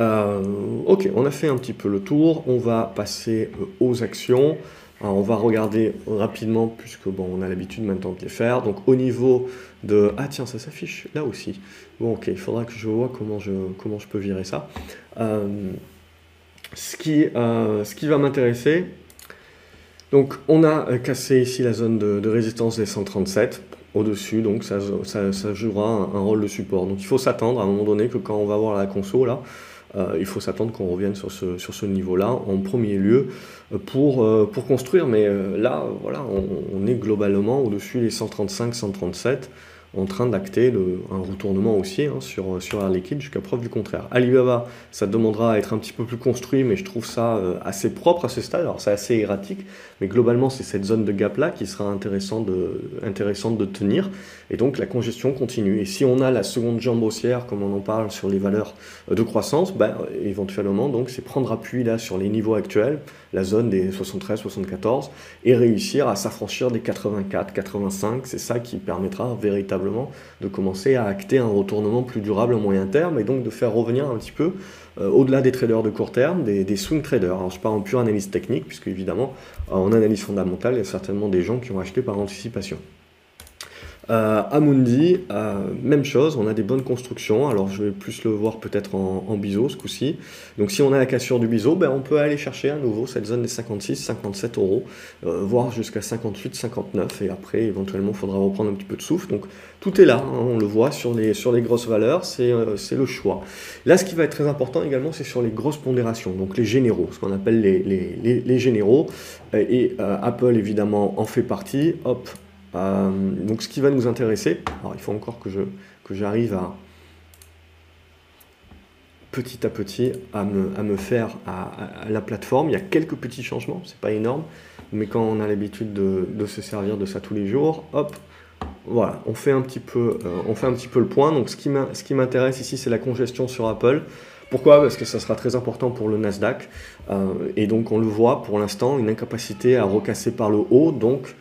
Euh, ok, on a fait un petit peu le tour. On va passer euh, aux actions. on va regarder rapidement, puisque bon, on a l'habitude maintenant de les faire. Donc au niveau de... Ah tiens, ça s'affiche là aussi. Bon ok, il faudra que je vois comment je, comment je peux virer ça. Euh, ce, qui, ce qui va m'intéresser, donc on a cassé ici la zone de, résistance des 137 au-dessus, donc ça, ça, jouera un, rôle de support. Donc il faut s'attendre à un moment donné que quand on va voir la console là, il faut s'attendre qu'on revienne sur ce, niveau-là en premier lieu euh, pour, euh, pour construire. Mais là, voilà, on, on est globalement au-dessus des 135-137 en train d'acter un retournement haussier hein, sur, sur Air Liquide jusqu'à preuve du contraire. Alibaba, ça demandera à être un petit peu plus construit, mais je trouve ça euh, assez propre à ce stade. Alors c'est assez erratique, mais globalement c'est cette zone de gap-là qui sera intéressante de, intéressante de tenir. Et donc la congestion continue. Et si on a la seconde jambe haussière, comme on en parle sur les valeurs de croissance, ben, éventuellement c'est prendre appui là sur les niveaux actuels, la zone des 73-74, et réussir à s'affranchir des 84-85. C'est ça qui permettra véritablement de commencer à acter un retournement plus durable au moyen terme et donc de faire revenir un petit peu euh, au-delà des traders de court terme, des, swing traders. Alors je parle en pure analyse technique, puisque évidemment en analyse fondamentale, il y a certainement des gens qui ont acheté par anticipation. Euh, Amundi, euh, même chose, on a des bonnes constructions. Alors je vais plus le voir peut-être en, en biseau ce coup-ci. Donc si on a la cassure du biseau, ben, on peut aller chercher à nouveau cette zone des 56, 57 euros, euh, voire jusqu'à 58, 59. Et après, éventuellement, il faudra reprendre un petit peu de souffle. Donc tout est là, hein, on le voit sur les, sur les grosses valeurs, c'est le choix. Là, ce qui va être très important également, c'est sur les grosses pondérations, donc les généraux, ce qu'on appelle les, les, les, généraux. Et Apple, évidemment, en fait partie. Hop, euh, donc ce qui va nous intéresser, alors il faut encore que, je, que j'arrive à petit à petit à me, à me faire à, la plateforme. Il y a quelques petits changements, c'est pas énorme, mais quand on a l'habitude de, de, se servir de ça tous les jours, hop, voilà, on fait un petit peu, euh, on fait un petit peu le point. Donc ce qui, m'intéresse ici, c'est la congestion sur Apple. Pourquoi? Parce que ça sera très important pour le Nasdaq. Euh, et donc on le voit pour l'instant, une incapacité à recasser par le haut. Donc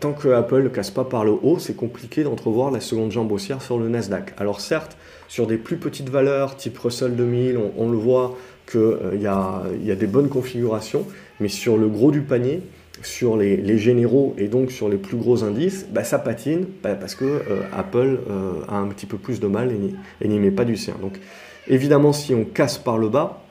tant que Apple ne casse pas par le haut, c'est compliqué d'entrevoir la seconde jambe haussière sur le Nasdaq. Alors certes, sur des plus petites valeurs, type Russell 2000, on, le voit qu'il euh, y, a, des bonnes configurations, mais sur le gros du panier, sur les, généraux et donc sur les plus gros indices, bah, ça patine bah, parce que euh, Apple a un petit peu plus de mal et n'y met pas du sien. Donc évidemment, si on casse par le bas,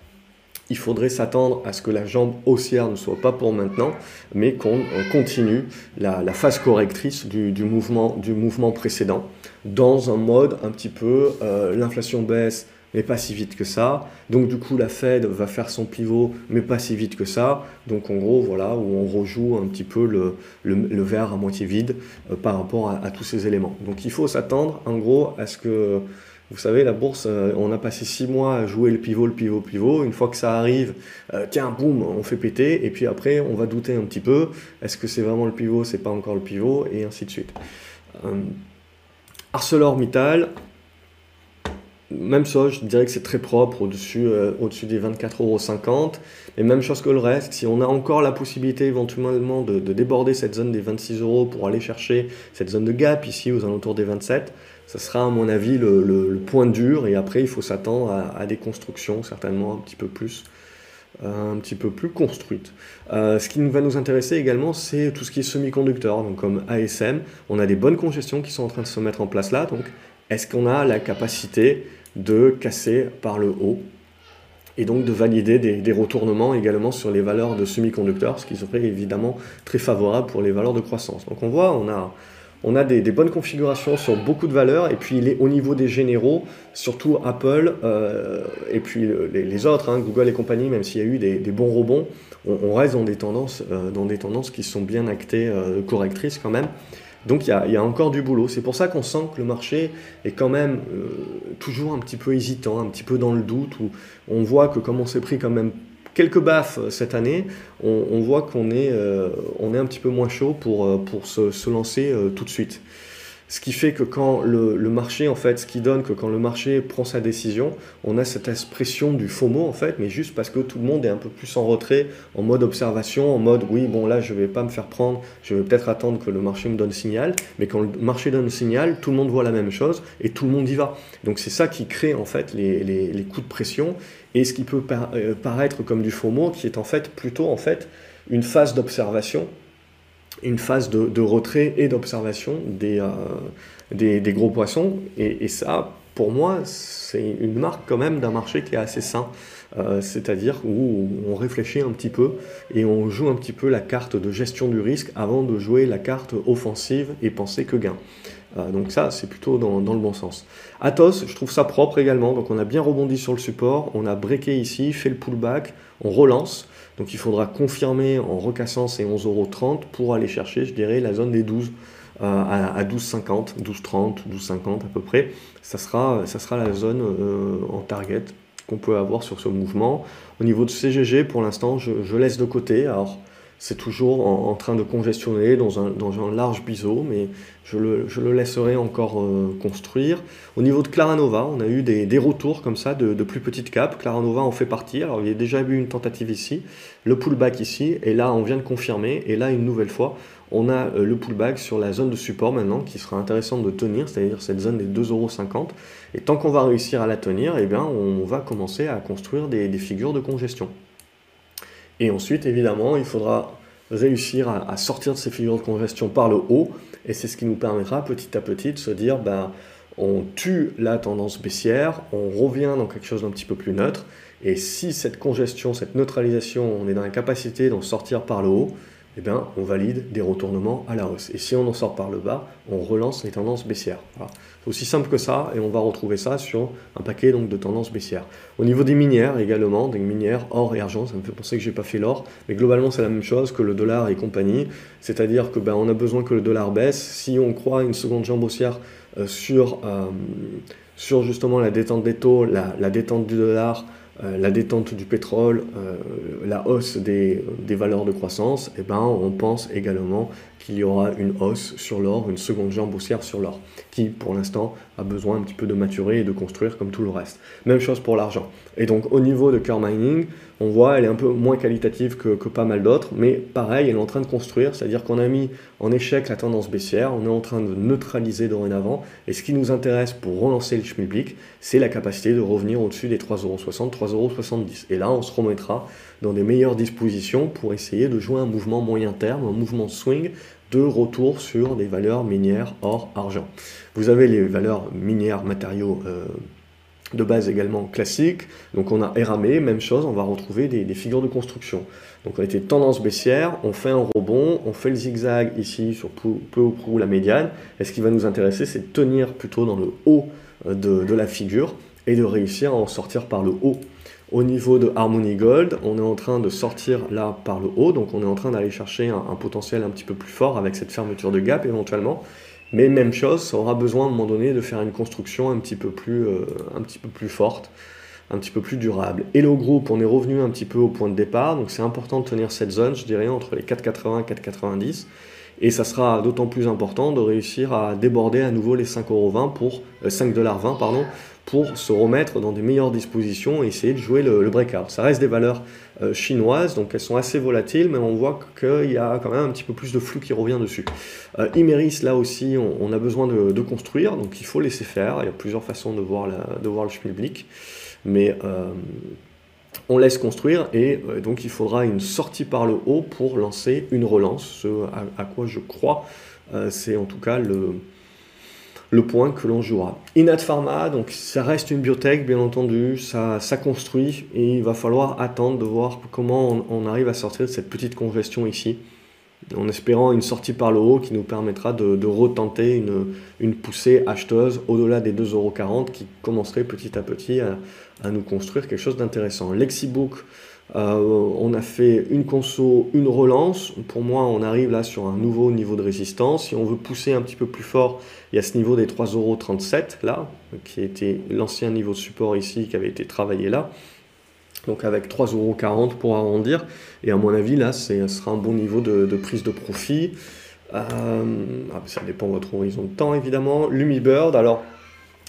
il faudrait s'attendre à ce que la jambe haussière ne soit pas pour maintenant, mais qu'on continue la, phase correctrice du, mouvement, précédent, dans un mode un petit peu, euh, l'inflation baisse, mais pas si vite que ça. Donc du coup, la Fed va faire son pivot, mais pas si vite que ça. Donc en gros, voilà, où on rejoue un petit peu le, le, verre à moitié vide euh, par rapport à, à, tous ces éléments. Donc il faut s'attendre, en gros, à ce que vous savez, la bourse, euh, on a passé six mois à jouer le pivot, le pivot, le pivot. Une fois que ça arrive, euh, tiens, boum, on fait péter. Et puis après, on va douter un petit peu. Est-ce que c'est vraiment le pivot, c'est pas encore le pivot, et ainsi de suite. Euh, ArcelorMittal, même chose, je dirais que c'est très propre au-dessus des 24,50€. Et même chose que le reste, si on a encore la possibilité éventuellement de, de déborder cette zone des 26 euros pour aller chercher cette zone de gap ici aux alentours des 27, ça sera à mon avis le, point dur et après il faut s'attendre à, des constructions certainement un petit peu plus un petit peu plus construites. Euh, ce qui va nous intéresser également, c'est tout ce qui est semi-conducteur, donc comme ASM. On a des bonnes congestions qui sont en train de se mettre en place là, donc est-ce qu'on a la capacité de casser par le haut et donc de valider des, des, retournements également sur les valeurs de semi-conducteurs, ce qui serait évidemment très favorable pour les valeurs de croissance. Donc on voit, on a on a des, bonnes configurations sur beaucoup de valeurs, et puis il est au niveau des généraux, surtout Apple, euh, et puis les, autres, hein, Google et compagnie, même s'il y a eu des, bons rebonds, on, reste dans des, tendances, euh, dans des tendances qui sont bien actées, euh, correctrices quand même. Donc il y, a, encore du boulot. C'est pour ça qu'on sent que le marché est quand même toujours un petit peu hésitant, un petit peu dans le doute, où on voit que comme on s'est pris quand même quelques baffes euh, cette année, on, voit qu'on est, euh, on est un petit peu moins chaud pour, euh, se lancer tout de suite. Ce qui fait que quand le, marché, en fait, ce qui donne que quand le marché prend sa décision, on a cette expression du FOMO, en fait, mais juste parce que tout le monde est un peu plus en retrait, en mode observation, en mode oui, bon là, je vais pas me faire prendre, je vais peut-être attendre que le marché me donne signal, mais quand le marché donne signal, tout le monde voit la même chose et tout le monde y va. Donc c'est ça qui crée, en fait, les, les, coups de pression et ce qui peut euh, paraître comme du FOMO, qui est en fait plutôt, en fait, une phase d'observation une phase de, retrait et d'observation des, euh, gros poissons. Et, ça, pour moi, c'est une marque quand même d'un marché qui est assez sain. Euh, c'est-à-dire où on réfléchit un petit peu et on joue un petit peu la carte de gestion du risque avant de jouer la carte offensive et penser que gain. Euh, donc ça, c'est plutôt dans, le bon sens. Athos, je trouve ça propre également. Donc on a bien rebondi sur le support, on a breaké ici, fait le pullback, on relance. Donc il faudra confirmer en recassant ces 11,30€ pour aller chercher, je dirais, la zone des 12 euh, à, 12,50, 12,30, 12,50 à peu près. Ça sera, ça sera la zone euh, en target qu'on peut avoir sur ce mouvement. Au niveau de CGG, pour l'instant, je, laisse de côté. Alors, c'est toujours en, train de congestionner dans un, dans un large biseau, mais je le, je le laisserai encore euh, construire. Au niveau de Claranova, on a eu des, des retours comme ça de, de, plus petites capes. Claranova en fait partie. Alors il y a déjà eu une tentative ici, le pullback ici, et là on vient de confirmer. Et là une nouvelle fois, on a euh, le pullback sur la zone de support maintenant qui sera intéressant de tenir, c'est-à-dire cette zone des 2,50€. Et tant qu'on va réussir à la tenir, eh bien, on va commencer à construire des, des figures de congestion. Et ensuite, évidemment, il faudra réussir à, sortir de ces figures de congestion par le haut. Et c'est ce qui nous permettra petit à petit de se dire, ben, on tue la tendance baissière, on revient dans quelque chose d'un petit peu plus neutre. Et si cette congestion, cette neutralisation, on est dans la capacité d'en sortir par le haut, eh bien, on valide des retournements à la hausse. Et si on en sort par le bas, on relance les tendances baissières. C'est aussi simple que ça, et on va retrouver ça sur un paquet donc, de tendances baissières. Au niveau des minières également, des minières or et argent, ça me fait penser que j'ai pas fait l'or, mais globalement c'est la même chose que le dollar et compagnie, c'est-à-dire que ben, on a besoin que le dollar baisse. Si on croit une seconde jambe haussière euh, sur, euh, sur justement la détente des taux, la détente du dollar, la détente du pétrole, euh, la hausse des, valeurs de croissance, eh ben, on pense également qu'il y aura une hausse sur l'or, une seconde jambe haussière sur l'or, qui pour l'instant a besoin un petit peu de maturer et de construire comme tout le reste. Même chose pour l'argent. Et donc au niveau de Core Mining, on voit elle est un peu moins qualitative que, pas mal d'autres, mais pareil, elle est en train de construire, c'est-à-dire qu'on a mis en échec la tendance baissière, on est en train de neutraliser dorénavant, et ce qui nous intéresse pour relancer le Schmilblick, c'est la capacité de revenir au-dessus des 3,60€, 3,70€. Et là, on se remettra dans des meilleures dispositions pour essayer de jouer un mouvement moyen terme, un mouvement swing de retour sur des valeurs minières or argent. Vous avez les valeurs minières matériaux euh, de base également classiques. Donc on a RAME, même chose, on va retrouver des, figures de construction. Donc on était tendance baissière, on fait un rebond, on fait le zigzag ici sur peu, ou prou la médiane. Et ce qui va nous intéresser, c'est de tenir plutôt dans le haut euh, de, la figure et de réussir à en sortir par le haut. Au niveau de Harmony Gold, on est en train de sortir là par le haut, donc on est en train d'aller chercher un potentiel un petit peu plus fort avec cette fermeture de gap éventuellement. Mais même chose, ça aura besoin à un moment donné de faire une construction un petit peu plus, euh, un petit peu plus forte, un petit peu plus durable. Et le groupe, on est revenu un petit peu au point de départ, donc c'est important de tenir cette zone, je dirais, entre les 4,80 et 4,90. Et ça sera d'autant plus important de réussir à déborder à nouveau les 5,20 pour 5,20 euh, pardon, pour se remettre dans des meilleures dispositions et essayer de jouer le, breakout. Ça reste des valeurs euh, chinoises, donc elles sont assez volatiles, mais on voit qu'il y a quand même un petit peu plus de flux qui revient dessus. Euh, Imeris, là aussi, on, a besoin de, construire, donc il faut laisser faire. Il y a plusieurs façons de voir, la, de voir le Schmilblick, mais euh, on laisse construire et donc il faudra une sortie par le haut pour lancer une relance, ce à quoi je crois. C'est en tout cas le, le point que l'on jouera. Inat Pharma, donc ça reste une biotech, bien entendu, ça, construit et il va falloir attendre de voir comment on, arrive à sortir de cette petite congestion ici, en espérant une sortie par le haut qui nous permettra de, retenter une, une, poussée acheteuse au-delà des 2,40€ qui commencerait petit à petit à, nous construire quelque chose d'intéressant. Lexibook, on a fait une conso, une relance. Pour moi, on arrive là sur un nouveau niveau de résistance. Si on veut pousser un petit peu plus fort, il y a ce niveau des 3,37€ là, qui était l'ancien niveau de support ici, qui avait été travaillé là. Donc avec 3,40€ pour arrondir. Et à mon avis, là, ce sera un bon niveau de, prise de profit. ah, ça dépend de votre horizon de temps évidemment. Lumibird, alors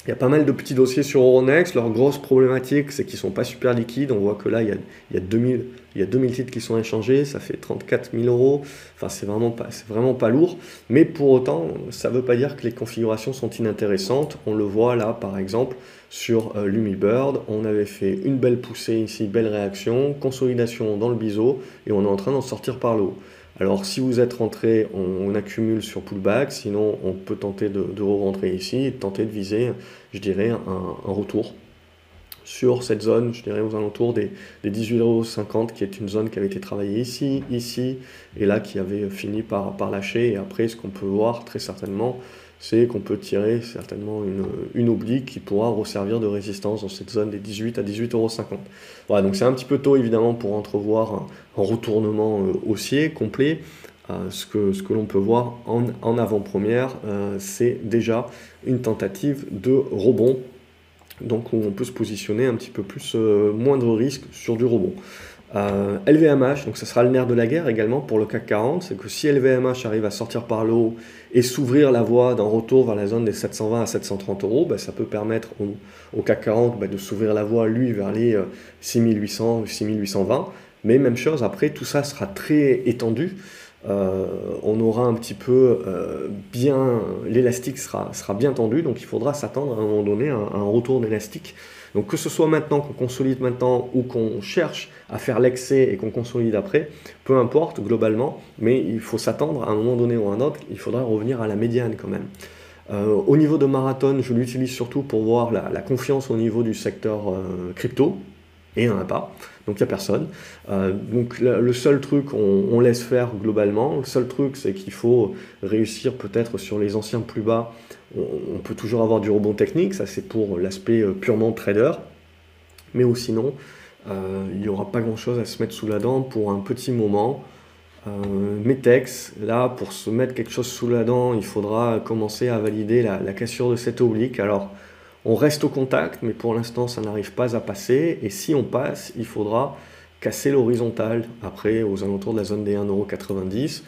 il y a pas mal de petits dossiers sur Euronext. Leur grosse problématique, c'est qu'ils ne sont pas super liquides. On voit que là, il y a, il y a 2000, il y a 2000 titres qui sont échangés. Ça fait 34 000 euros. Enfin, c'est vraiment, pas, vraiment pas lourd. Mais pour autant, ça ne veut pas dire que les configurations sont inintéressantes. On le voit là, par exemple, sur euh, Lumibird. On avait fait une belle poussée ici, belle réaction, consolidation dans le biseau. Et on est en train d'en sortir par le haut. Alors si vous êtes rentré, on, accumule sur pullback, sinon on peut tenter de, re-rentrer ici tenter de viser, je dirais, un, retour sur cette zone, je dirais aux alentours des, des 18,50€ qui est une zone qui avait été travaillée ici, ici, et là qui avait fini par lâcher. Et après, ce qu'on peut voir très certainement, c'est qu'on peut tirer certainement une, une, oblique qui pourra resservir de résistance dans cette zone des 18 à 18,50€. Voilà, donc c'est un petit peu tôt évidemment pour entrevoir un, retournement euh, haussier complet. Euh, ce que, l'on peut voir en, en avant-première, euh, c'est déjà une tentative de rebond. Donc on peut se positionner un petit peu plus moindre risque sur du rebond. LVMH, donc ça sera le nerf de la guerre également pour le CAC 40, c'est que si LVMH arrive à sortir par le haut et s'ouvrir la voie d'un retour vers la zone des 720 à 730 euros, bah, ça peut permettre au, CAC 40 bah, de s'ouvrir la voie, lui, vers les 6800, euh, 6820. Mais même chose, après, tout ça sera très étendu. Euh, on aura un petit peu euh, bien, l'élastique sera, sera bien tendu, donc il faudra s'attendre à un moment donné à un, retour d'élastique. Donc que ce soit maintenant qu'on consolide maintenant ou qu'on cherche à faire l'excès et qu'on consolide après, peu importe globalement, mais il faut s'attendre à un moment donné ou à un autre, il faudra revenir à la médiane quand même. Euh, au niveau de marathon, je l'utilise surtout pour voir la, confiance au niveau du secteur crypto, et il n'y en a pas. Donc il n'y a personne. Euh, donc le seul truc, on, laisse faire globalement. Le seul truc, c'est qu'il faut réussir peut-être sur les anciens plus bas. On, peut toujours avoir du rebond technique, ça c'est pour l'aspect euh, purement trader. Mais sinon, euh, il n'y aura pas grand-chose à se mettre sous la dent pour un petit moment. Metex, là, pour se mettre quelque chose sous la dent, il faudra commencer à valider la, la cassure de cette oblique. Alors, on reste au contact, mais pour l'instant, ça n'arrive pas à passer. Et si on passe, il faudra casser l'horizontale, après, aux alentours de la zone des 1,90€.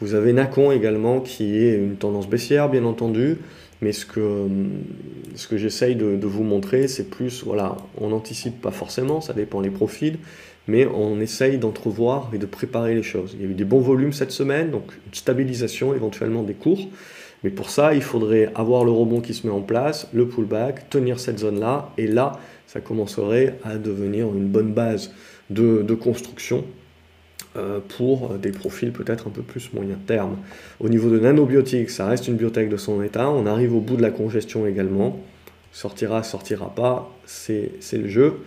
Vous avez Nacon également, qui est une tendance baissière, bien entendu. Mais ce que, j'essaye de, vous montrer, c'est plus, voilà, on n'anticipe pas forcément, ça dépend des profils, mais on essaye d'entrevoir et de préparer les choses. Il y a eu des bons volumes cette semaine, donc une stabilisation éventuellement des cours. Mais pour ça, il faudrait avoir le rebond qui se met en place, le pullback, tenir cette zone-là, et là, ça commencerait à devenir une bonne base de, construction pour des profils peut-être un peu plus moyen terme. Au niveau de nanobiotiques, ça reste une biotech de son état, on arrive au bout de la congestion également, sortira, sortira pas, c'est le jeu.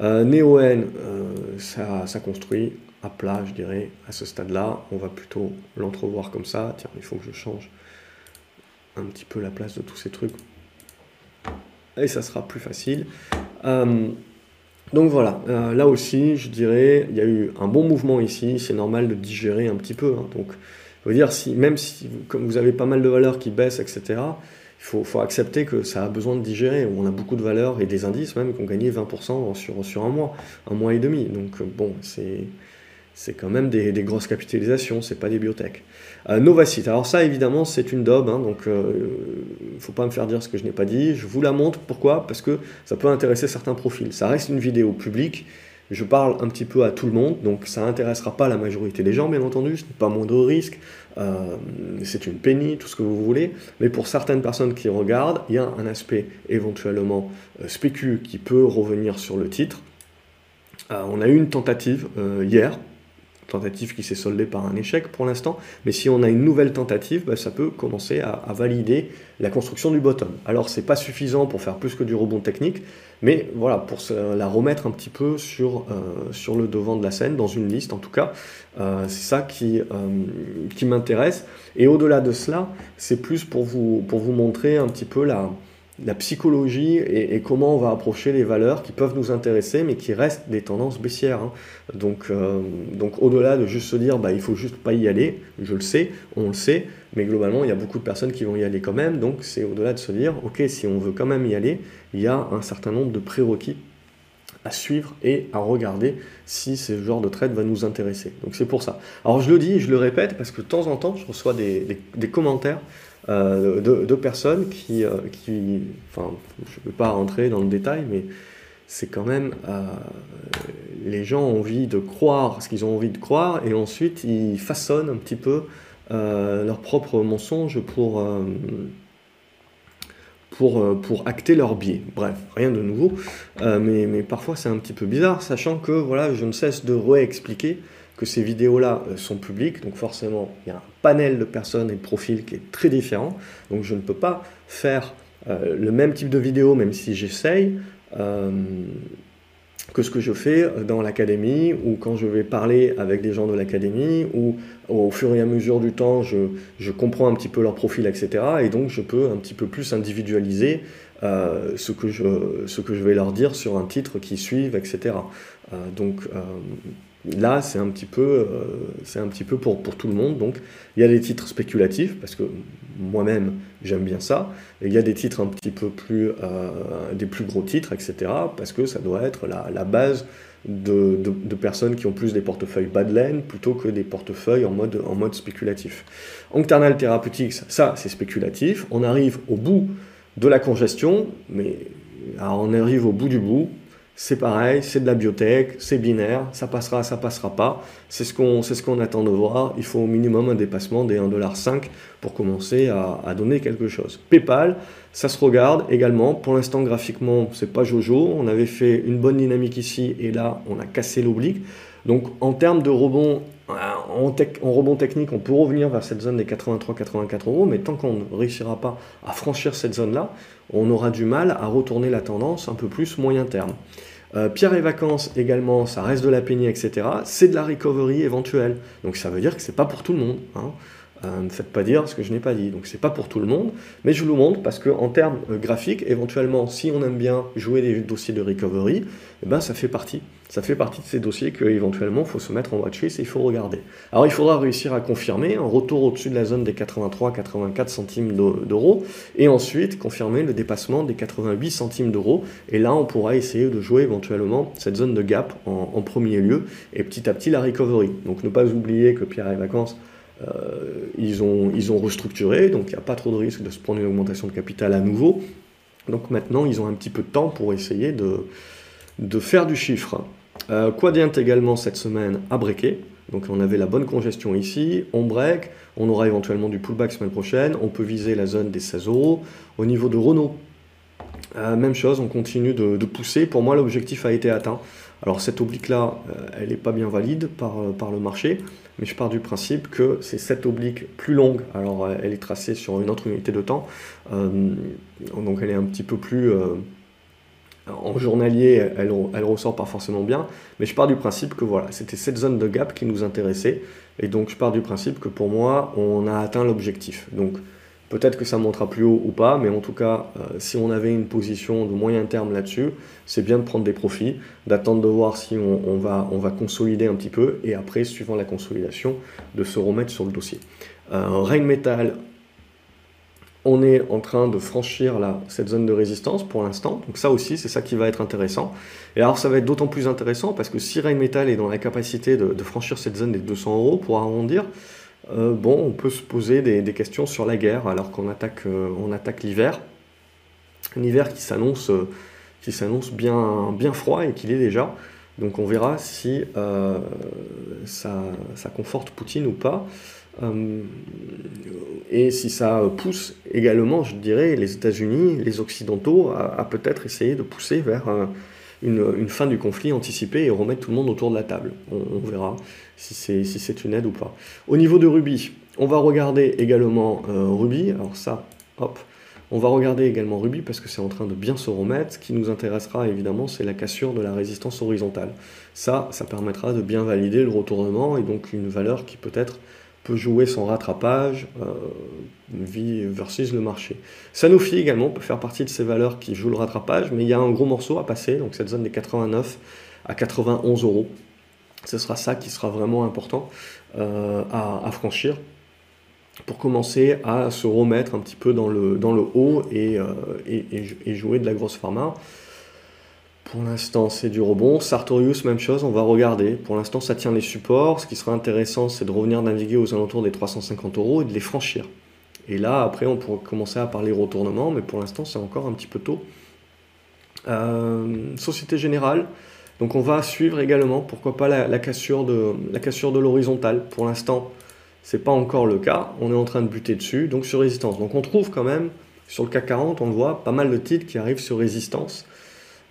Euh, euh, ça, ça construit à plat, je dirais, à ce stade-là, on va plutôt l'entrevoir comme ça, tiens, il faut que je change un petit peu la place de tous ces trucs. Et ça sera plus facile. Euh, donc voilà, euh, là aussi, je dirais, il y a eu un bon mouvement ici, c'est normal de digérer un petit peu. Hein. donc, je veux dire, si, même si comme vous avez pas mal de valeurs qui baissent, etc., il faut, accepter que ça a besoin de digérer. On a beaucoup de valeurs et des indices même qui ont gagné 20% sur, sur un mois, un mois et demi. Donc bon, c'est c'est quand même des, grosses capitalisations, c'est pas des biotech. Euh, Novacite, alors ça évidemment c'est une daube, hein, donc il euh, ne faut pas me faire dire ce que je n'ai pas dit. Je vous la montre, pourquoi? Parce que ça peut intéresser certains profils. Ça reste une vidéo publique, je parle un petit peu à tout le monde, donc ça n'intéressera pas la majorité des gens bien entendu, ce n'est pas moindre risque, euh, c'est une penny, tout ce que vous voulez, mais pour certaines personnes qui regardent, il y a un aspect éventuellement spécu qui peut revenir sur le titre. on a eu une tentative hier, tentative qui s'est soldée par un échec pour l'instant, mais si on a une nouvelle tentative, bah, ça peut commencer à, valider la construction du bottom. Alors c'est pas suffisant pour faire plus que du rebond technique, mais voilà, pour la remettre un petit peu sur, euh, sur le devant de la scène, dans une liste en tout cas, euh, c'est ça qui, euh, qui m'intéresse. Et au-delà de cela, c'est plus pour vous, pour vous montrer un petit peu la, la psychologie et, comment on va approcher les valeurs qui peuvent nous intéresser, mais qui restent des tendances baissières. Hein. Donc, euh, donc au-delà de juste se dire, bah, il faut juste pas y aller, je le sais, on le sait, mais globalement, il y a beaucoup de personnes qui vont y aller quand même. Donc, c'est au-delà de se dire, ok, si on veut quand même y aller, il y a un certain nombre de prérequis à suivre et à regarder si ce genre de trade va nous intéresser. Donc c'est pour ça. Alors je le dis, je le répète, parce que de temps en temps, je reçois des, commentaires euh, de, personnes qui, euh, enfin, je ne vais pas rentrer dans le détail, mais c'est quand même, euh, les gens ont envie de croire ce qu'ils ont envie de croire, et ensuite ils façonnent un petit peu leur propre mensonge pour pour, euh, pour acter leur biais. Bref, rien de nouveau, euh, mais, mais, parfois c'est un petit peu bizarre, sachant que voilà, je ne cesse de réexpliquer que ces vidéos-là euh, sont publiques, donc forcément il y a un panel de personnes et de profils qui est très différent, donc je ne peux pas faire le même type de vidéo, même si j'essaye, que ce que je fais dans l'académie ou quand je vais parler avec des gens de l'académie ou au fur et à mesure du temps, je, je, comprends un petit peu leur profil, etc. Et donc, je peux un petit peu plus individualiser euh, ce, que je, ce que je vais leur dire sur un titre qui suivent, etc. Euh, donc, euh, là, c'est un petit peu, euh, pour, tout le monde. Donc, il y a des titres spéculatifs, parce que moi-même, j'aime bien ça. Il y a des titres un petit peu plus, euh, des plus gros titres, etc. Parce que ça doit être la, base de, personnes qui ont plus des portefeuilles bas de laine plutôt que des portefeuilles en mode, en mode spéculatif. Therapeutics, ça, c'est spéculatif. On arrive au bout de la congestion, mais on arrive au bout du bout c'est pareil, c'est de la biotech, c'est binaire, ça passera, ça passera pas. C'est ce qu'on ce attend de voir. Il faut au minimum un dépassement des 1,5$ pour commencer à, donner quelque chose. PayPal, ça se regarde également. Pour l'instant, graphiquement, c'est pas Jojo. On avait fait une bonne dynamique ici et là, on a cassé l'oblique. Donc en termes de rebond, euh, en, rebond technique, on peut revenir vers cette zone des 83-84 euros, mais tant qu'on ne réussira pas à franchir cette zone-là, on aura du mal à retourner la tendance un peu plus moyen terme. Euh, Pierre et vacances également, ça reste de la peignée, etc. C'est de la recovery éventuelle. Donc ça veut dire que c'est pas pour tout le monde. Hein. Euh, ne faites pas dire ce que je n'ai pas dit. Donc c'est pas pour tout le monde, mais je vous le montre parce qu'en termes euh, graphiques, éventuellement, si on aime bien jouer des dossiers de recovery, eh ben, ça fait partie. Ça fait partie de ces dossiers qu'éventuellement, il faut se mettre en watchlist et il faut regarder. Alors il faudra réussir à confirmer un retour au-dessus de la zone des 83-84 centimes d'euros et ensuite confirmer le dépassement des 88 centimes d'euros. Et là, on pourra essayer de jouer éventuellement cette zone de gap en, en premier lieu et petit à petit la recovery. Donc ne pas oublier que Pierre et Vacances euh, ils, ont, ils ont restructuré, donc il n'y a pas trop de risque de se prendre une augmentation de capital à nouveau. Donc maintenant, ils ont un petit peu de temps pour essayer de, de faire du chiffre. Euh, Quadient également cette semaine a breaké. Donc on avait la bonne congestion ici, on break, on aura éventuellement du pullback semaine prochaine, on peut viser la zone des 16 euros. Au niveau de Renault, euh, même chose, on continue de, pousser. Pour moi, l'objectif a été atteint. Alors cette oblique-là, euh, elle n'est pas bien valide par, par le marché mais je pars du principe que c'est cette oblique plus longue. Alors, elle est tracée sur une autre unité de temps, euh, donc elle est un petit peu plus. Euh, en journalier, elle, elle ressort pas forcément bien, mais je pars du principe que voilà, c'était cette zone de gap qui nous intéressait, et donc je pars du principe que pour moi, on a atteint l'objectif. Donc, Peut-être que ça montera plus haut ou pas, mais en tout cas, euh, si on avait une position de moyen terme là-dessus, c'est bien de prendre des profits, d'attendre de voir si on, va, on va consolider un petit peu, et après, suivant la consolidation, de se remettre sur le dossier. Euh, Metal, on est en train de franchir cette zone de résistance pour l'instant, donc ça aussi, c'est ça qui va être intéressant. Et alors, ça va être d'autant plus intéressant parce que si Rain Metal est dans la capacité de, de franchir cette zone des 200 euros pour arrondir, euh, bon, on peut se poser des, questions sur la guerre alors qu'on attaque, euh, attaque l'hiver. Un hiver qui s'annonce, euh, qui s'annonce bien, bien froid et qu'il est déjà. Donc on verra si ça, ça, conforte Poutine ou pas. et si ça pousse également, je dirais, les États-Unis, les Occidentaux à, peut-être essayer de pousser vers une, fin du conflit anticipée et remettre tout le monde autour de la table. On, verra si c'est une aide ou pas. Au niveau de Ruby, on va regarder également euh, Ruby. Alors ça, hop, on va regarder également Ruby parce que c'est en train de bien se remettre. Ce qui nous intéressera évidemment, c'est la cassure de la résistance horizontale. Ça, ça permettra de bien valider le retournement et donc une valeur qui peut-être peut jouer son rattrapage euh, versus le marché. Sanofi également peut faire partie de ces valeurs qui jouent le rattrapage, mais il y a un gros morceau à passer, donc cette zone des 89 à 91 euros. Ce sera ça qui sera vraiment important euh, à, franchir pour commencer à se remettre un petit peu dans le, haut euh, et, et jouer de la grosse pharma. Pour l'instant, c'est du rebond. Sartorius, même chose, on va regarder. Pour l'instant, ça tient les supports. Ce qui sera intéressant, c'est de revenir naviguer aux alentours des 350 euros et de les franchir. Et là, après, on pourra commencer à parler retournement, mais pour l'instant, c'est encore un petit peu tôt. Euh, Société Générale, donc on va suivre également, pourquoi pas la, cassure de la cassure de l'horizontale. Pour l'instant, c'est pas encore le cas. On est en train de buter dessus, donc sur résistance. Donc on trouve quand même sur le CAC 40, on le voit, pas mal de titres qui arrivent sur résistance.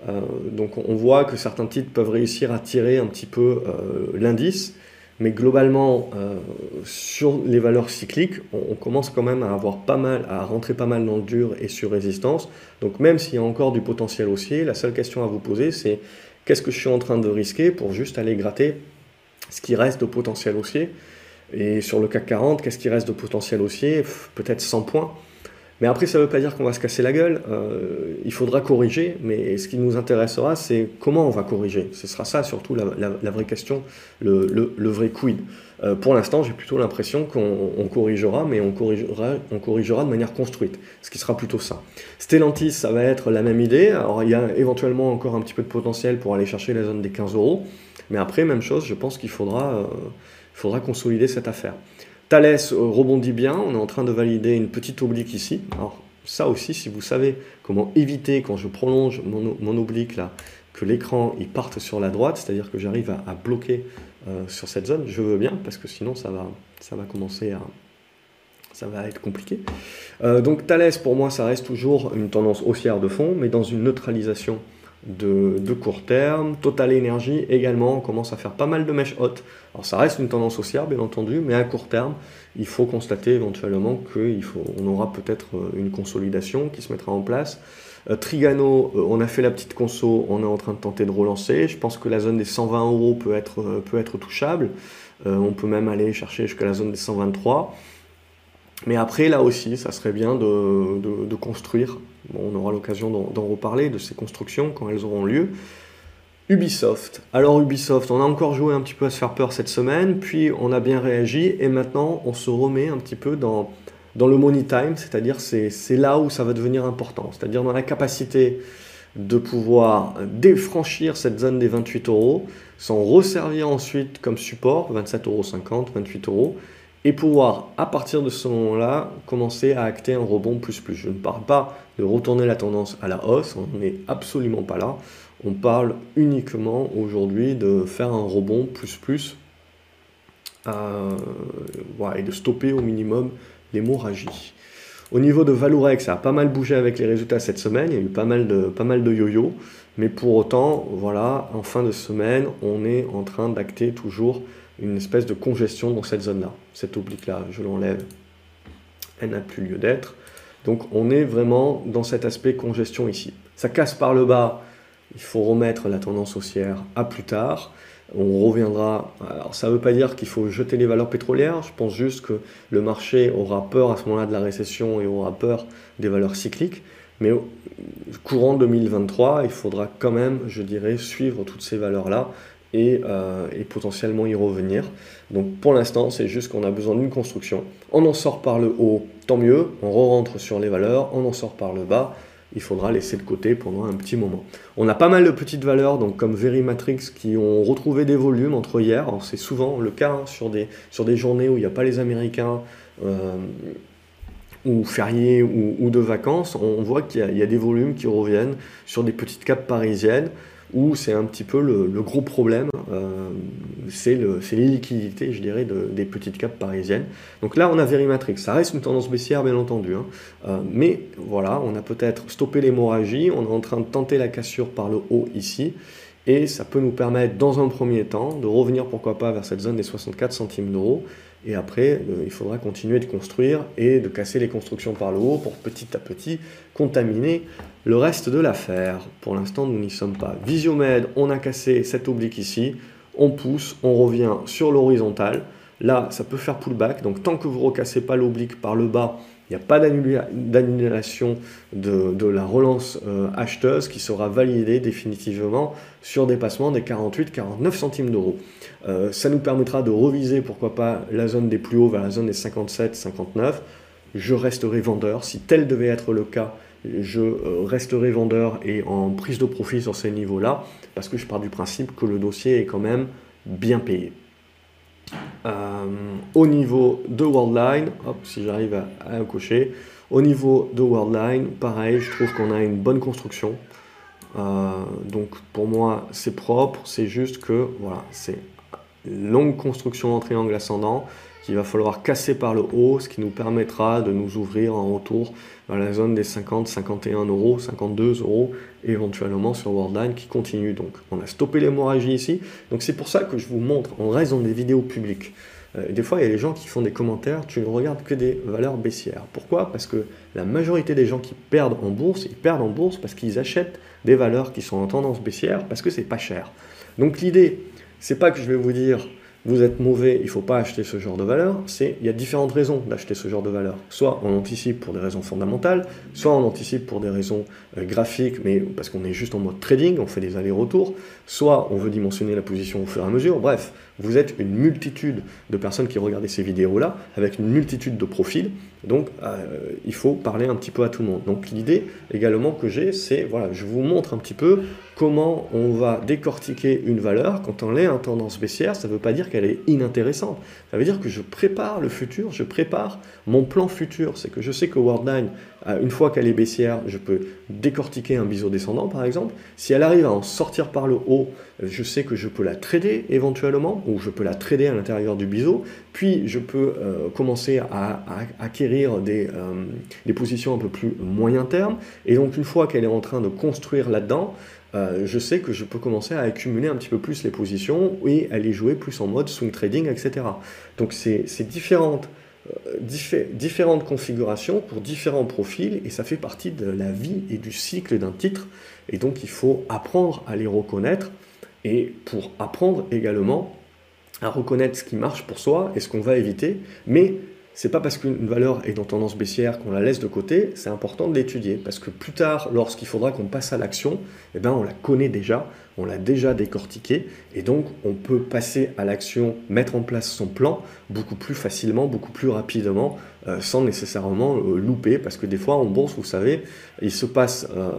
Euh, donc on voit que certains titres peuvent réussir à tirer un petit peu euh, l'indice. Mais globalement, euh, sur les valeurs cycliques, on, commence quand même à avoir pas mal, à rentrer pas mal dans le dur et sur résistance. Donc même s'il y a encore du potentiel haussier, la seule question à vous poser, c'est qu'est-ce que je suis en train de risquer pour juste aller gratter ce qui reste de potentiel haussier? Et sur le CAC 40, qu'est-ce qui reste de potentiel haussier? Peut-être 100 points. Mais après, ça ne veut pas dire qu'on va se casser la gueule. Euh, il faudra corriger, mais ce qui nous intéressera, c'est comment on va corriger. Ce sera ça surtout la, vraie question, le, vrai quid. Euh, pour l'instant, j'ai plutôt l'impression qu'on corrigera, mais on corrigera, de manière construite, ce qui sera plutôt ça. Stellantis, ça va être la même idée. Alors, il y a éventuellement encore un petit peu de potentiel pour aller chercher la zone des 15 euros. Mais après, même chose, je pense qu'il faudra, euh, faudra consolider cette affaire. Thales euh, rebondit bien, on est en train de valider une petite oblique ici. Alors ça aussi, si vous savez comment éviter quand je prolonge mon, oblique là, que l'écran il parte sur la droite, c'est-à-dire que j'arrive à, bloquer euh, sur cette zone, je veux bien, parce que sinon ça va, ça va commencer à... Ça va être compliqué. Euh, donc Thales, pour moi, ça reste toujours une tendance haussière de fond, mais dans une neutralisation de, court terme. Total Energy également, on commence à faire pas mal de mèches hautes. Alors ça reste une tendance haussière bien entendu, mais à court terme, il faut constater éventuellement qu'on aura peut-être euh, une consolidation qui se mettra en place. Euh, Trigano, euh, on a fait la petite conso, on est en train de tenter de relancer. Je pense que la zone des 120 euros peut être, peut être touchable. on peut même aller chercher jusqu'à la zone des 123. Mais après, là aussi, ça serait bien de, construire. on aura l'occasion d'en reparler, de ces constructions, quand elles auront lieu. Ubisoft. Alors Ubisoft, on a encore joué un petit peu à se faire peur cette semaine, puis on a bien réagi, et maintenant on se remet un petit peu dans, dans le money time, c'est-à-dire c'est là où ça va devenir important, c'est-à-dire dans la capacité de pouvoir défranchir cette zone des 28 euros, s'en resservir ensuite comme support, 27,50 euros, 28 euros, et pouvoir, à partir de ce moment-là, commencer à acter un rebond plus plus. Je ne parle pas de retourner la tendance à la hausse, on n'est absolument pas là. On parle uniquement aujourd'hui de faire un rebond plus plus euh, et de stopper au minimum l'hémorragie. Au niveau de Valorex, ça a pas mal bougé avec les résultats cette semaine, il y a eu pas mal de, pas mal de yo-yo, mais pour autant, voilà, en fin de semaine, on est en train d'acter toujours une espèce de congestion dans cette zone-là. Cette oblique-là, je l'enlève, elle n'a plus lieu d'être. Donc on est vraiment dans cet aspect congestion ici. Ça casse par le bas, il faut remettre la tendance haussière à plus tard. On reviendra. Alors ça ne veut pas dire qu'il faut jeter les valeurs pétrolières. Je pense juste que le marché aura peur à ce moment-là de la récession et aura peur des valeurs cycliques. Mais courant 2023, il faudra quand même, je dirais, suivre toutes ces valeurs-là euh, et, potentiellement y revenir. Donc pour l'instant, c'est juste qu'on a besoin d'une construction. On en sort par le haut, tant mieux, on re-rentre sur les valeurs, on en sort par le bas, il faudra laisser de côté pendant un petit moment. On a pas mal de petites valeurs, donc comme Verimatrix, qui ont retrouvé des volumes entre hier. C'est souvent le cas hein, sur, des, sur des journées où il n'y a pas les Américains. Euh, ou fériés ou, de vacances, on voit qu'il y, a des volumes qui reviennent sur des petites capes parisiennes où c'est un petit peu le, gros problème, euh, c'est les liquidités, je dirais, des petites capes parisiennes. Donc là, on a Verimatrix, ça reste une tendance baissière, bien entendu, hein. euh, mais voilà, on a peut-être stoppé l'hémorragie, on est en train de tenter la cassure par le haut ici, et ça peut nous permettre, dans un premier temps, de revenir, pourquoi pas, vers cette zone des 64 centimes d'euros, et après, euh, il faudra continuer de construire et de casser les constructions par le haut pour petit à petit contaminer le reste de l'affaire. Pour l'instant, nous n'y sommes pas. Visiomed, on a cassé cette oblique ici. On pousse, on revient sur l'horizontale. Là, ça peut faire pullback. Donc, tant que vous ne recassez pas l'oblique par le bas, il n'y a pas d'annulation de, la relance euh, acheteuse qui sera validée définitivement sur dépassement des 48-49 centimes d'euros. Euh, ça nous permettra de reviser, pourquoi pas, la zone des plus hauts vers la zone des 57-59. Je resterai vendeur. Si tel devait être le cas, je resterai vendeur et en prise de profit sur ces niveaux-là, parce que je pars du principe que le dossier est quand même bien payé. Au niveau de Worldline, hop, si j'arrive à, à cocher, au niveau de Worldline, pareil, je trouve qu'on a une bonne construction. Euh, donc pour moi, c'est propre, c'est juste que voilà, c'est longue construction en triangle ascendant qu'il va falloir casser par le haut, ce qui nous permettra de nous ouvrir en retour dans la zone des 50, 51 euros, 52 euros, éventuellement sur Worldline qui continue. Donc on a stoppé l'hémorragie ici. Donc c'est pour ça que je vous montre, on reste dans des vidéos publiques. Euh, des fois, il y a des gens qui font des commentaires, tu ne regardes que des valeurs baissières. Pourquoi? Parce que la majorité des gens qui perdent en bourse, ils perdent en bourse parce qu'ils achètent des valeurs qui sont en tendance baissière parce que c'est pas cher. Donc l'idée, c'est pas que je vais vous dire vous êtes mauvais, il ne faut pas acheter ce genre de valeur, c'est il y a différentes raisons d'acheter ce genre de valeur. Soit on anticipe pour des raisons fondamentales, soit on anticipe pour des raisons euh, graphiques, mais parce qu'on est juste en mode trading, on fait des allers-retours, soit on veut dimensionner la position au fur et à mesure. Bref, vous êtes une multitude de personnes qui regardent ces vidéos-là, avec une multitude de profils, donc euh, il faut parler un petit peu à tout le monde. Donc l'idée également que j'ai, c'est, voilà, je vous montre un petit peu comment on va décortiquer une valeur quand on est en tendance baissière. Ça ne veut pas dire qu'elle est inintéressante. Ça veut dire que je prépare le futur, je prépare mon plan futur. C'est que je sais que Worldline, euh, une fois qu'elle est baissière, je peux décortiquer un biseau descendant par exemple. Si elle arrive à en sortir par le haut, je sais que je peux la trader éventuellement, ou je peux la trader à l'intérieur du biseau, puis je peux euh, commencer à, acquérir des, euh, des, positions un peu plus moyen terme, et donc une fois qu'elle est en train de construire là-dedans, je sais que je peux commencer à accumuler un petit peu plus les positions et aller jouer plus en mode swing trading, etc. Donc c'est différentes euh, différentes configurations pour différents profils et ça fait partie de la vie et du cycle d'un titre et donc il faut apprendre à les reconnaître et pour apprendre également à reconnaître ce qui marche pour soi et ce qu'on va éviter mais c'est pas parce qu'une valeur est en tendance baissière qu'on la laisse de côté, c'est important de l'étudier. Parce que plus tard, lorsqu'il faudra qu'on passe à l'action, eh ben on la connaît déjà, on l'a déjà décortiquée. Et donc on peut passer à l'action, mettre en place son plan beaucoup plus facilement, beaucoup plus rapidement, euh, sans nécessairement euh, louper. Parce que des fois en bourse, vous savez, il se passe, euh,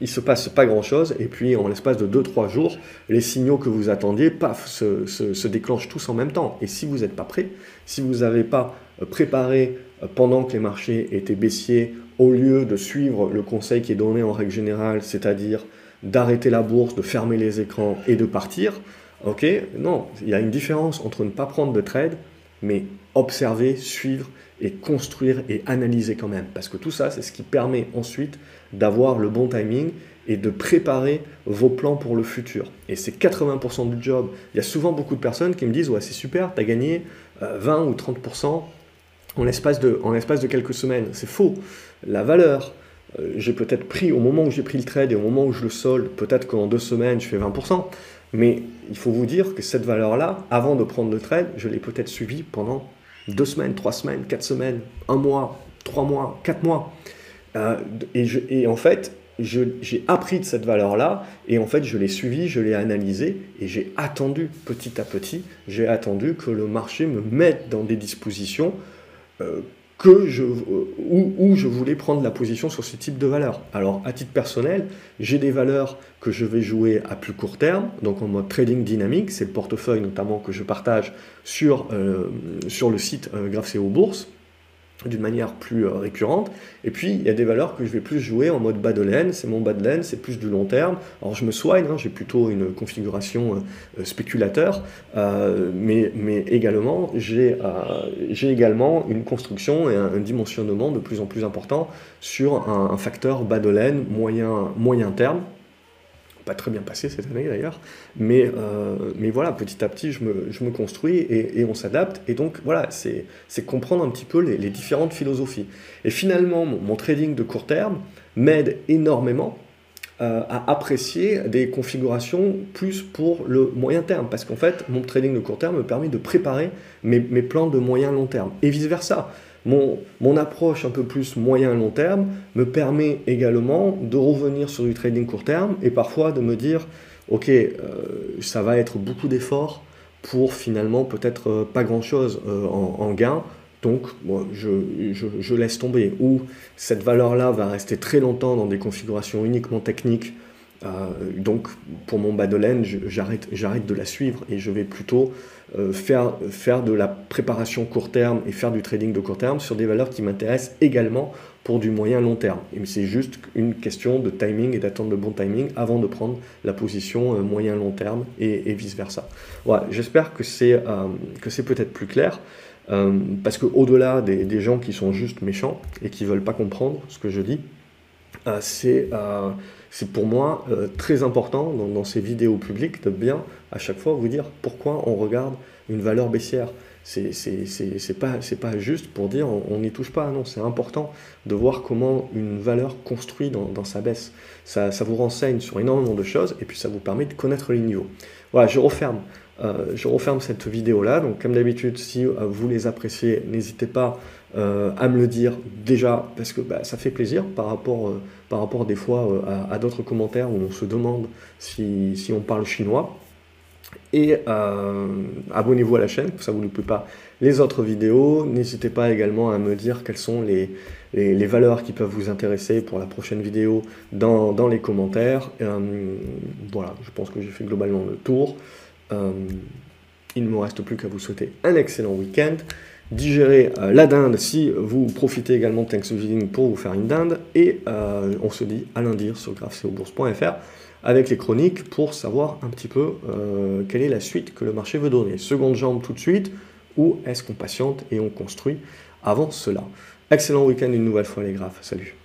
il se passe pas grand chose et puis en l'espace de 2-3 jours, les signaux que vous attendiez, paf, se, se, se déclenchent tous en même temps. Et si vous n'êtes pas prêt, si vous n'avez pas préparé euh, pendant que les marchés étaient baissiers, au lieu de suivre le conseil qui est donné en règle générale, c'est-à-dire d'arrêter la bourse, de fermer les écrans et de partir, ok Non, il y a une différence entre ne pas prendre de trade, mais observer, suivre et construire et analyser quand même. Parce que tout ça, c'est ce qui permet ensuite d'avoir le bon timing et de préparer vos plans pour le futur. Et c'est 80% du job. Il y a souvent beaucoup de personnes qui me disent, ouais, c'est super, tu as gagné 20 euh, ou 30% en l'espace de, en de quelques semaines. C'est faux. La valeur, euh, j'ai peut-être pris au moment où j'ai pris le trade et au moment où je le solde, peut-être qu'en deux semaines, je fais 20%. Mais il faut vous dire que cette valeur-là, avant de prendre le trade, je l'ai peut-être suivie pendant deux semaines, trois semaines, quatre semaines, un mois, trois mois, quatre mois. Euh, et, et, en fait, j'ai appris de cette valeur-là et en fait je l'ai suivi, je l'ai analysé et j'ai attendu petit à petit, j'ai attendu que le marché me mette dans des dispositions que je, où, où, je voulais prendre la position sur ce type de valeur. Alors à titre personnel, j'ai des valeurs que je vais jouer à plus court terme, donc en mode trading dynamique, c'est le portefeuille notamment que je partage sur, euh, sur le site euh, Bourse d'une manière plus euh, récurrente. Et puis, il y a des valeurs que je vais plus jouer en mode bas de laine. C'est mon bas de laine, c'est plus du long terme. Alors, je me soigne, hein, j'ai plutôt une configuration euh, euh, spéculateur, mais, également, j'ai également une construction et un, dimensionnement de plus en plus important sur un, un facteur bas de laine moyen, moyen terme pas très bien passé cette année d'ailleurs, mais, euh, voilà, petit à petit, je me, construis et, on s'adapte. Et donc voilà, c'est comprendre un petit peu les, les, différentes philosophies. Et finalement, mon, trading de court terme m'aide énormément euh, à apprécier des configurations plus pour le moyen terme, parce qu'en fait, mon trading de court terme me permet de préparer mes, mes plans de moyen long terme, et vice-versa. Mon, approche un peu plus moyen long terme me permet également de revenir sur du trading court terme et parfois de me dire, ok, euh, ça va être beaucoup d'efforts pour finalement peut-être euh, pas grand-chose euh, en, gain. donc je, laisse tomber. Ou cette valeur-là va rester très longtemps dans des configurations uniquement techniques. Euh, donc pour mon laine, j'arrête, j'arrête de la suivre et je vais plutôt euh, faire, faire de la préparation court terme et faire du trading de court terme sur des valeurs qui m'intéressent également pour du moyen long terme. Et c'est juste une question de timing et d'attendre le bon timing avant de prendre la position euh, moyen long terme et, vice versa. Voilà, j'espère que c'est, que c'est peut-être plus clair. Euh, parce qu'au-delà des, gens qui sont juste méchants et qui veulent pas comprendre ce que je dis, euh, euh, c'est pour moi très important dans, ces vidéos publiques de bien à chaque fois vous dire pourquoi on regarde une valeur baissière. C'est pas, pas juste pour dire on n'y touche pas, non, c'est important de voir comment une valeur construit dans, dans sa baisse. Ça, ça, vous renseigne sur énormément de choses et puis ça vous permet de connaître les niveaux. Voilà, je referme. Euh, je referme cette vidéo-là. Donc, comme d'habitude, si euh, vous les appréciez, n'hésitez pas euh, à me le dire déjà, parce que bah, ça fait plaisir par rapport, par rapport des fois à, d'autres commentaires où on se demande si, on parle chinois. Et abonnez-vous à la chaîne, ça vous ne plaît pas les autres vidéos. N'hésitez pas également à me dire quelles sont les, valeurs qui peuvent vous intéresser pour la prochaine vidéo dans les commentaires. voilà, je pense que j'ai fait globalement le tour. Euh, il ne me reste plus qu'à vous souhaiter un excellent week-end. Digérez euh, la dinde si vous profitez également de Thanksgiving pour vous faire une dinde. Et euh, on se dit à lundi sur graphcobourse.fr avec les chroniques pour savoir un petit peu quelle est la suite que le marché veut donner. Seconde jambe tout de suite ou est-ce qu'on patiente et on construit avant cela? Excellent week-end une nouvelle fois les graphes. Salut